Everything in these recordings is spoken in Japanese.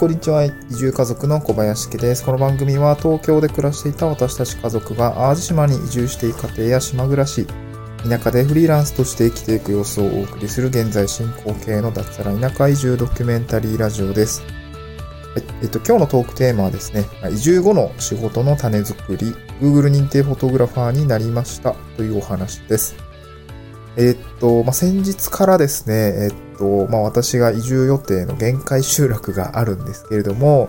こんにちは。移住家族の小林家です。この番組は東京で暮らしていた私たち家族が淡路島に移住していく家庭や島暮らし、田舎でフリーランスとして生きていく様子をお送りする現在進行形の脱サラ田舎移住ドキュメンタリーラジオです。はい、えっと、今日のトークテーマはですね、移住後の仕事の種作り、Google 認定フォトグラファーになりましたというお話です。えっと、まあ、先日からですね、えっと、まあ、私が移住予定の限界集落があるんですけれども、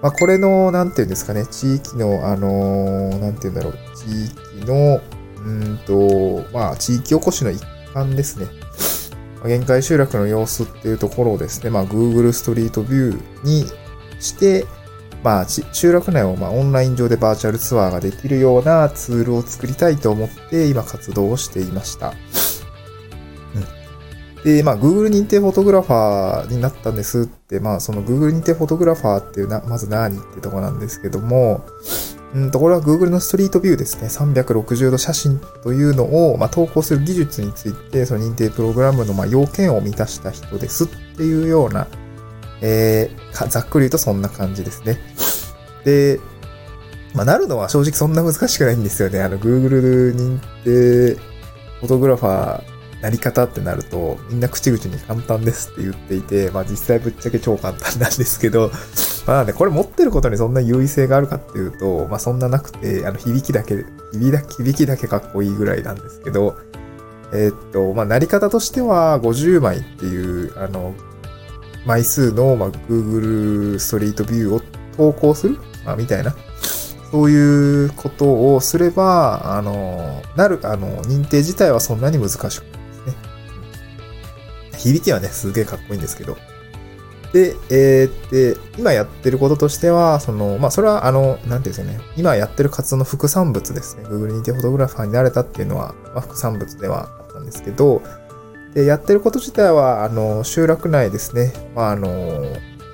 まあ、これの、なんていうんですかね、地域の、あのー、なんていうんだろう、地域の、うんと、まあ、地域おこしの一環ですね。限界集落の様子っていうところをですね、まあ、Google ストリートビューにして、まあ、集落内をまあオンライン上でバーチャルツアーができるようなツールを作りたいと思って今活動をしていました。うんで、まあ、Google 認定フォトグラファーになったんですって、まあ、その Google 認定フォトグラファーっていうな、まず何ってとこなんですけども、うんと、これは Google のストリートビューですね。360度写真というのを、まあ、投稿する技術について、その認定プログラムの、まあ、要件を満たした人ですっていうような、えー、ざっくり言うとそんな感じですね。で、まあ、なるのは正直そんな難しくないんですよね。あの、Google 認定フォトグラファーなり方ってなると、みんな口々に簡単ですって言っていて、まあ実際ぶっちゃけ超簡単なんですけど、まあね、これ持ってることにそんな優位性があるかっていうと、まあそんななくて、あの響きだけ、響きだけかっこいいぐらいなんですけど、えー、っと、まあなり方としては50枚っていう、あの、枚数の、まあ、Google ストリートビューを投稿する、まあ、みたいな。そういうことをすれば、あの、なる、あの、認定自体はそんなに難しく響きはね、すげえかっこいいんですけど。で、えー、で、今やってることとしては、その、まあ、それは、あの、なんていうんですかね、今やってる活動の副産物ですね。Google 認定フォトグラファーになれたっていうのは、まあ、副産物ではあったんですけど、で、やってること自体は、あの、集落内ですね。まあ、あの、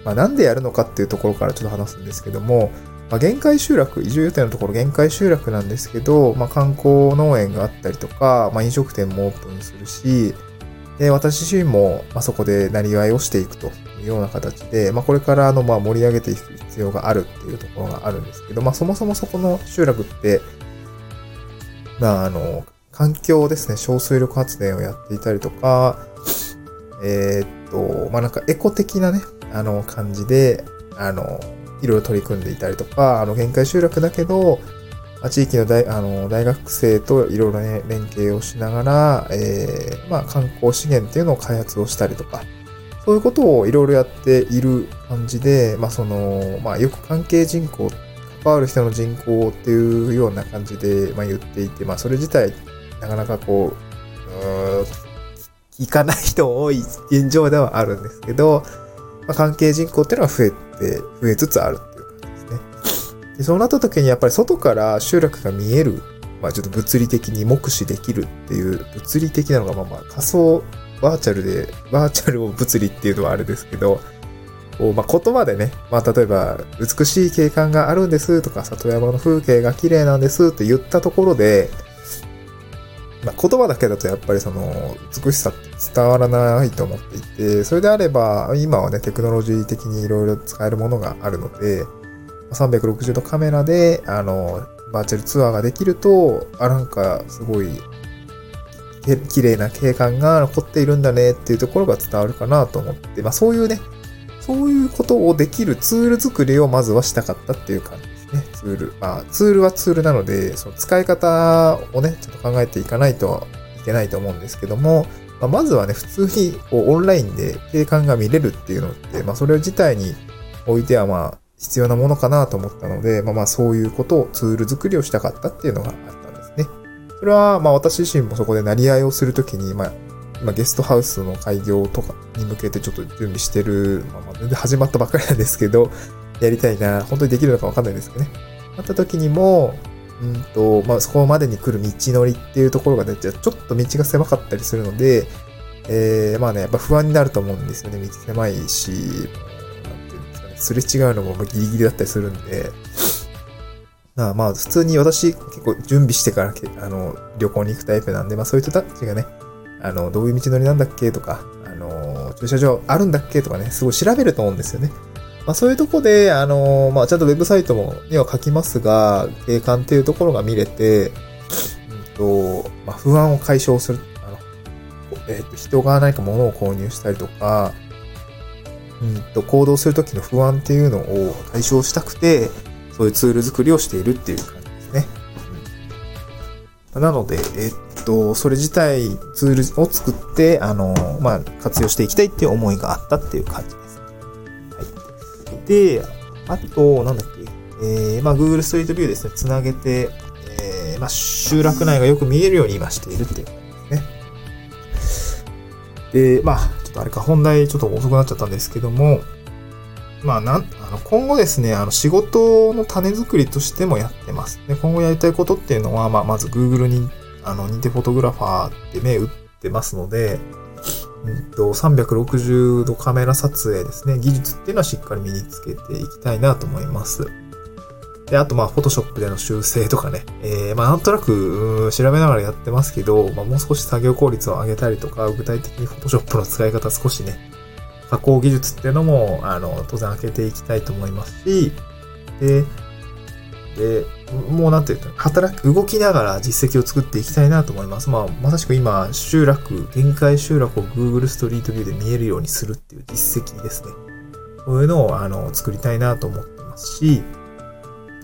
まあ、なんでやるのかっていうところからちょっと話すんですけども、まあ、限界集落、移住予定のところ限界集落なんですけど、まあ、観光農園があったりとか、まあ、飲食店もオープンするし、で、私自身も、ま、そこでなりわいをしていくというような形で、まあ、これからの、ま、盛り上げていく必要があるっていうところがあるんですけど、まあ、そもそもそこの集落って、まあ、あの、環境ですね、小水力発電をやっていたりとか、えー、っと、まあ、なんかエコ的なね、あの、感じで、あの、いろいろ取り組んでいたりとか、あの、限界集落だけど、ま地域の大あの大学生といろいろね、連携をしながら、えー、まあ、観光資源っていうのを開発をしたりとか、そういうことをいろいろやっている感じで、まあ、その、まあ、よく関係人口、関わる人の人口っていうような感じで、ま、言っていて、まあ、それ自体、なかなかこう、う聞かない人多い現状ではあるんですけど、まあ、関係人口っていうのは増えて、増えつつあるでそうなった時にやっぱり外から集落が見える、まあちょっと物理的に目視できるっていう、物理的なのがまあまあ仮想バーチャルで、バーチャルを物理っていうのはあれですけど、こうまあ、言葉でね、まあ、例えば、美しい景観があるんですとか、里山の風景が綺麗なんですって言ったところで、まあ、言葉だけだとやっぱりその美しさって伝わらないと思っていて、それであれば、今はね、テクノロジー的にいろいろ使えるものがあるので、360度カメラで、あの、バーチャルツアーができると、あ、なんかすごい、綺麗な景観が残っているんだねっていうところが伝わるかなと思って、まあそういうね、そういうことをできるツール作りをまずはしたかったっていう感じですね。ツール。まあツールはツールなので、その使い方をね、ちょっと考えていかないといけないと思うんですけども、まあ、まずはね、普通にこうオンラインで景観が見れるっていうのって、まあそれ自体においてはまあ必要なものかなと思ったので、まあまあそういうことをツール作りをしたかったっていうのがあったんですね。それはまあ私自身もそこでなり合いをするときに、まあ今ゲストハウスの開業とかに向けてちょっと準備してる、まあまあ全然始まったばっかりなんですけど、やりたいな、本当にできるのかわかんないですけどね。あった時にも、うんと、まあそこまでに来る道のりっていうところがね、ちょっと道が狭かったりするので、えー、まあね、やっぱ不安になると思うんですよね。道狭いし、すれ違うのもギリギリだったりするんで、まあまあ、普通に私結構準備してからあの旅行に行くタイプなんで、まあそういう人たちがね、あの、どういう道のりなんだっけとか、あの、駐車場あるんだっけとかね、すごい調べると思うんですよね。まあ、そういうとこで、あの、まあ、ちゃんとウェブサイトも、には書きますが、景観っていうところが見れて、うんと、まあ、不安を解消する。あの、えっ、と、人が何か物を購入したりとか、うんと、行動するときの不安っていうのを解消したくて、そういうツール作りをしているっていう感じですね。うん、なので、えっと、それ自体ツールを作って、あの、まあ、活用していきたいっていう思いがあったっていう感じです。はい。で、あと、なんだっけ、えー、まあ、Google Street View ですね、つなげて、えー、まあ、集落内がよく見えるように今しているっていう感じですね。で、まあ、ちょっとあれか、本題ちょっと遅くなっちゃったんですけども、まあ、なん、あの、今後ですね、あの、仕事の種作りとしてもやってます。で、今後やりたいことっていうのは、まあ、まず Google に、あの、認定フォトグラファーって目打ってますので、うんと、360度カメラ撮影ですね、技術っていうのはしっかり身につけていきたいなと思います。で、あと、まあ、フォトショップでの修正とかね、えー、まあ、なんとなく、調べながらやってますけど、まあ、もう少し作業効率を上げたりとか、具体的にフォトショップの使い方少しね、加工技術っていうのも、あの、当然開けていきたいと思いますし、で、で、もうなんていうか、働く、動きながら実績を作っていきたいなと思います。まあ、まさしく今、集落、限界集落を Google ストリートビューで見えるようにするっていう実績ですね。そういうのを、あの、作りたいなと思ってますし、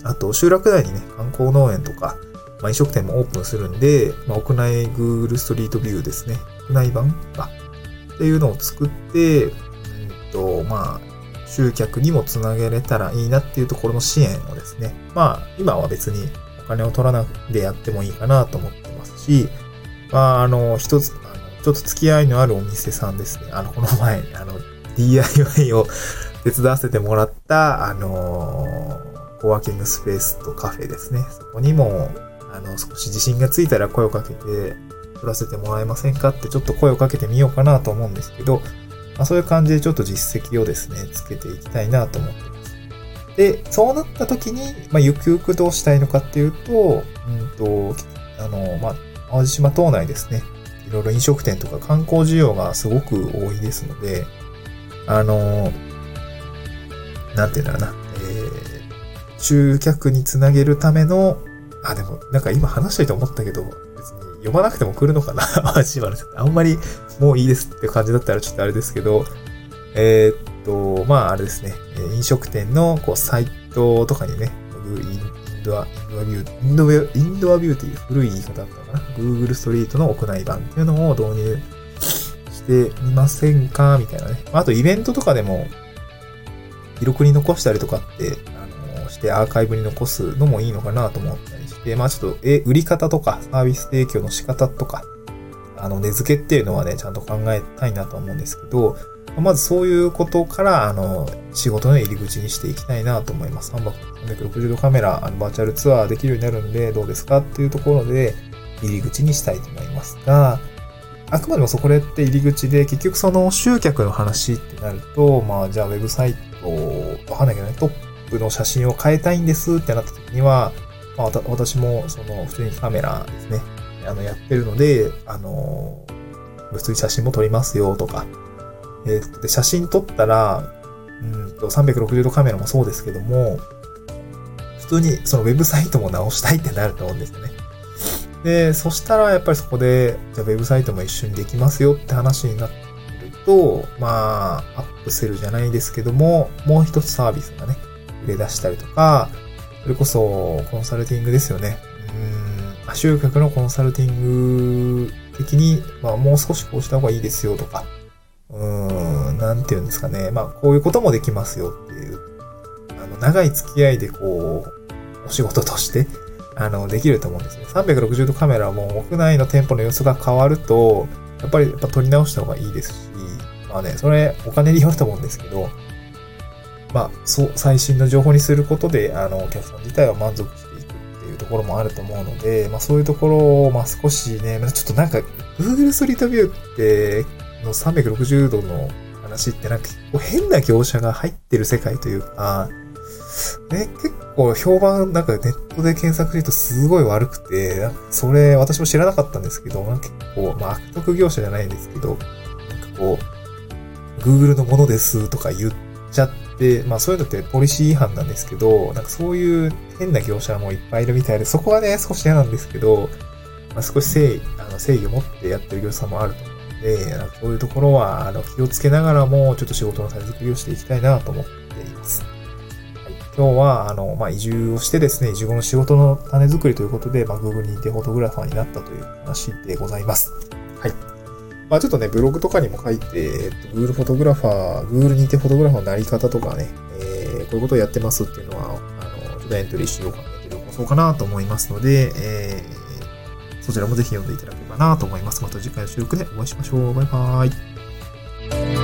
あと、集落内にね、観光農園とか、まあ、飲食店もオープンするんで、まあ、屋内 Google ストリートビューですね。屋内版あ、っていうのを作って、えっと、まあ、集客にもつなげれたらいいなっていうところの支援をですね、まあ、今は別にお金を取らないでやってもいいかなと思ってますし、まあ、あの、一つ、あの、ちょっと付き合いのあるお店さんですね、あの、この前、あの、DIY を手伝わせてもらった、あのコワーキングスペースとカフェですね。そこにも、あの、少し自信がついたら声をかけて、取らせてもらえませんかってちょっと声をかけてみようかなと思うんですけど、まあ、そういう感じでちょっと実績をですね、つけていきたいなと思ってます。で、そうなった時に、まあ、ゆくゆくどうしたいのかっていうと、うんと、あの、まあ、淡路島島内ですね、いろいろ飲食店とか観光需要がすごく多いですので、あの、なんていうんだろうな、集客につなげるための、あ、でも、なんか今話したいと思ったけど、別に読まなくても来るのかな？マジまあんまりもういいですって感じだったらちょっとあれですけど、えー、っと、まああれですね、飲食店のこうサイトとかにね、インドア、インドアビュー、インドインドアビューって、古い言い方だったかな ?Google ストリートの屋内版っていうのを導入してみませんか？みたいなね。あとイベントとかでも、記録に残したりとかって、してアーカイブに残すのもいいのかなと思ったりして、まあちょっと、え、売り方とか、サービス提供の仕方とか、あの、値付けっていうのはね、ちゃんと考えたいなと思うんですけど、まずそういうことから、あの、仕事の入り口にしていきたいなと思います。360度カメラ、あのバーチャルツアーできるようになるんで、どうですかっていうところで、入り口にしたいと思いますが、あくまでもそこでって入り口で、結局その集客の話ってなると、まあ、じゃあウェブサイト、わかんないけどね、トップの写真を変えたいんですってなった時には、まあ、私もその普通にカメラですね、あの、やってるので、あの、普通に写真も撮りますよとか、えー、で、写真撮ったら、うんと、360度カメラもそうですけども、普通にそのウェブサイトも直したいってなると思うんですよね。で、そしたらやっぱりそこで、じゃあウェブサイトも一緒にできますよって話になってくると、まあ、アップセルじゃないですけども、もう一つサービスがね、売れ出したりとか、それこそコンサルティングですよね。うん、集客のコンサルティング的に、まあもう少しこうした方がいいですよとか、うん、なんて言うんですかね。まあこういうこともできますよっていう、あの、長い付き合いでこう、お仕事として、あの、できると思うんですね。360度カメラも屋内の店舗の様子が変わると、やっぱりやっぱ撮り直した方がいいですし、まあね、それお金によると思うんですけど、まあ、そう、最新の情報にすることで、あの、お客さん自体は満足していくっていうところもあると思うので、まあそういうところを、まあ少しね、ちょっとなんか、Google ストリートビューって、の360度の話ってなんか変な業者が入ってる世界というか、ね、結構評判、なんかネットで検索するとすごい悪くて、それ私も知らなかったんですけど、なんか結構、まあ悪徳業者じゃないんですけど、なんかこう、Google のものですとか言っちゃって、で、まあそういうのってポリシー違反なんですけど、なんかそういう変な業者もいっぱいいるみたいで、そこはね、少し嫌なんですけど、まあ、少し誠意、あの正義を持ってやってる業者もあると思うので、こういうところは、あの、気をつけながらも、ちょっと仕事の種作りをしていきたいなと思っています。はい、今日は、あの、まあ、移住をしてですね、移住後の仕事の種作りということで、まあ、Google 認定フォトグラファーになったという話でございます。まあちょっとね、ブログとかにも書いて、えっと、Google フォトグラファー、Google にてフォトグラファーのなり方とかね、えー、こういうことをやってますっていうのは、あの、ちょっとエントリーしようかなというそうかなと思いますので、えー、そちらもぜひ読んでいただければなと思います。また次回の収録でお会いしましょう。バイバーイ。